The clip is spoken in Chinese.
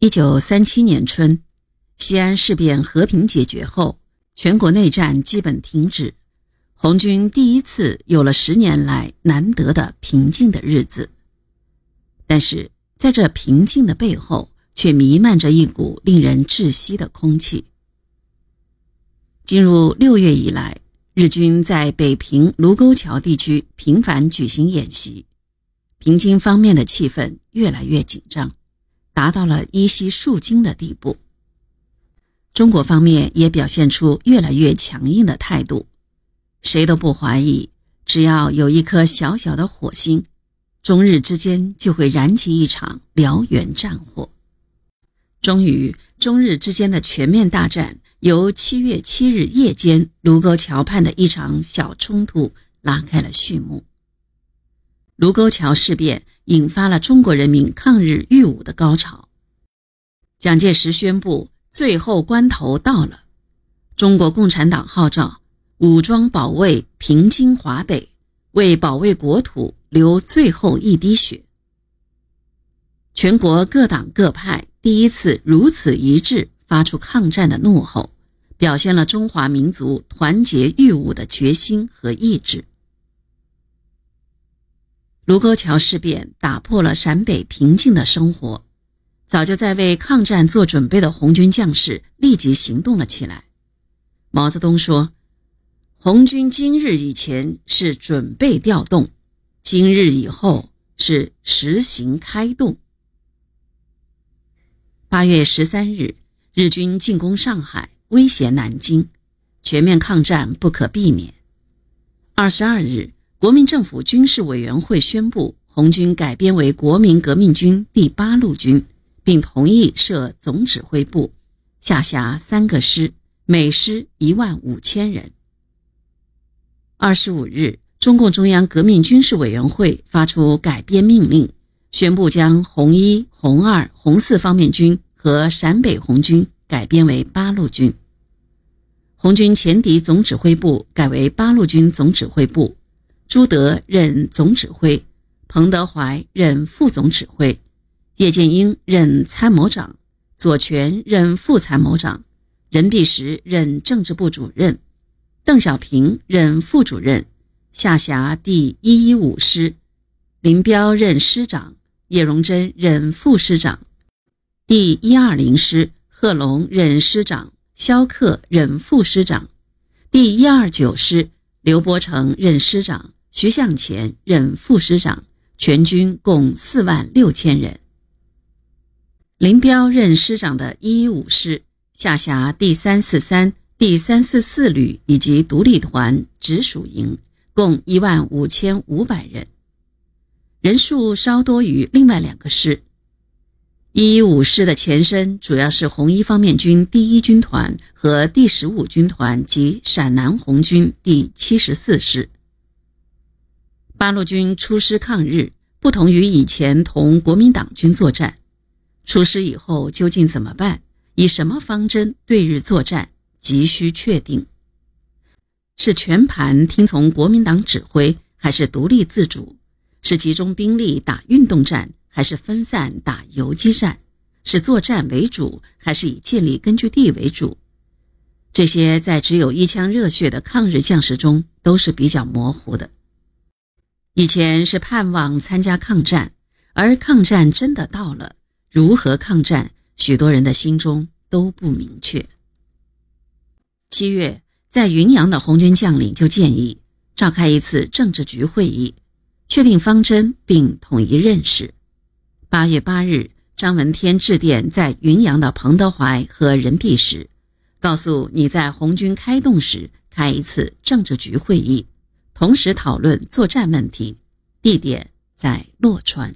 一九三七年春，西安事变和平解决后，全国内战基本停止，红军第一次有了十年来难得的平静的日子。但是，在这平静的背后，却弥漫着一股令人窒息的空气。进入六月以来，日军在北平卢沟桥地区频繁举行演习，平津方面的气氛越来越紧张。达到了依稀数斤的地步。中国方面也表现出越来越强硬的态度，谁都不怀疑，只要有一颗小小的火星，中日之间就会燃起一场燎原战火。终于，中日之间的全面大战由七月七日夜间卢沟桥畔的一场小冲突拉开了序幕。卢沟桥事变引发了中国人民抗日御侮的高潮。蒋介石宣布，最后关头到了，中国共产党号召武装保卫平津华北，为保卫国土流最后一滴血。全国各党各派第一次如此一致发出抗战的怒吼，表现了中华民族团结御侮的决心和意志。卢沟桥事变打破了陕北平静的生活，早就在为抗战做准备的红军将士立即行动了起来。毛泽东说：“红军今日以前是准备调动，今日以后是实行开动。”八月十三日，日军进攻上海，威胁南京，全面抗战不可避免。二十二日。国民政府军事委员会宣布，红军改编为国民革命军第八路军，并同意设总指挥部，下辖三个师，每师一万五千人。二十五日，中共中央革命军事委员会发出改编命令，宣布将红一、红二、红四方面军和陕北红军改编为八路军，红军前敌总指挥部改为八路军总指挥部。朱德任总指挥，彭德怀任副总指挥，叶剑英任参谋长，左权任副参谋长，任弼时任政治部主任，邓小平任副主任，下辖第一一五师，林彪任师长，叶荣臻任副师长，第一二零师贺龙任师长，萧克任副师长，第一二九师刘伯承任师长。徐向前任副师长，全军共四万六千人。林彪任师长的一一五师下辖第三四三、第三四四旅以及独立团直属营，共一万五千五百人，人数稍多于另外两个师。一一五师的前身主要是红一方面军第一军团和第十五军团及陕南红军第七十四师。八路军出师抗日，不同于以前同国民党军作战。出师以后究竟怎么办？以什么方针对日作战？急需确定。是全盘听从国民党指挥，还是独立自主？是集中兵力打运动战，还是分散打游击战？是作战为主，还是以建立根据地为主？这些在只有一腔热血的抗日将士中都是比较模糊的。以前是盼望参加抗战，而抗战真的到了，如何抗战，许多人的心中都不明确。七月，在云阳的红军将领就建议召开一次政治局会议，确定方针并统一认识。八月八日，张闻天致电在云阳的彭德怀和任弼时，告诉你在红军开动时开一次政治局会议。同时讨论作战问题，地点在洛川。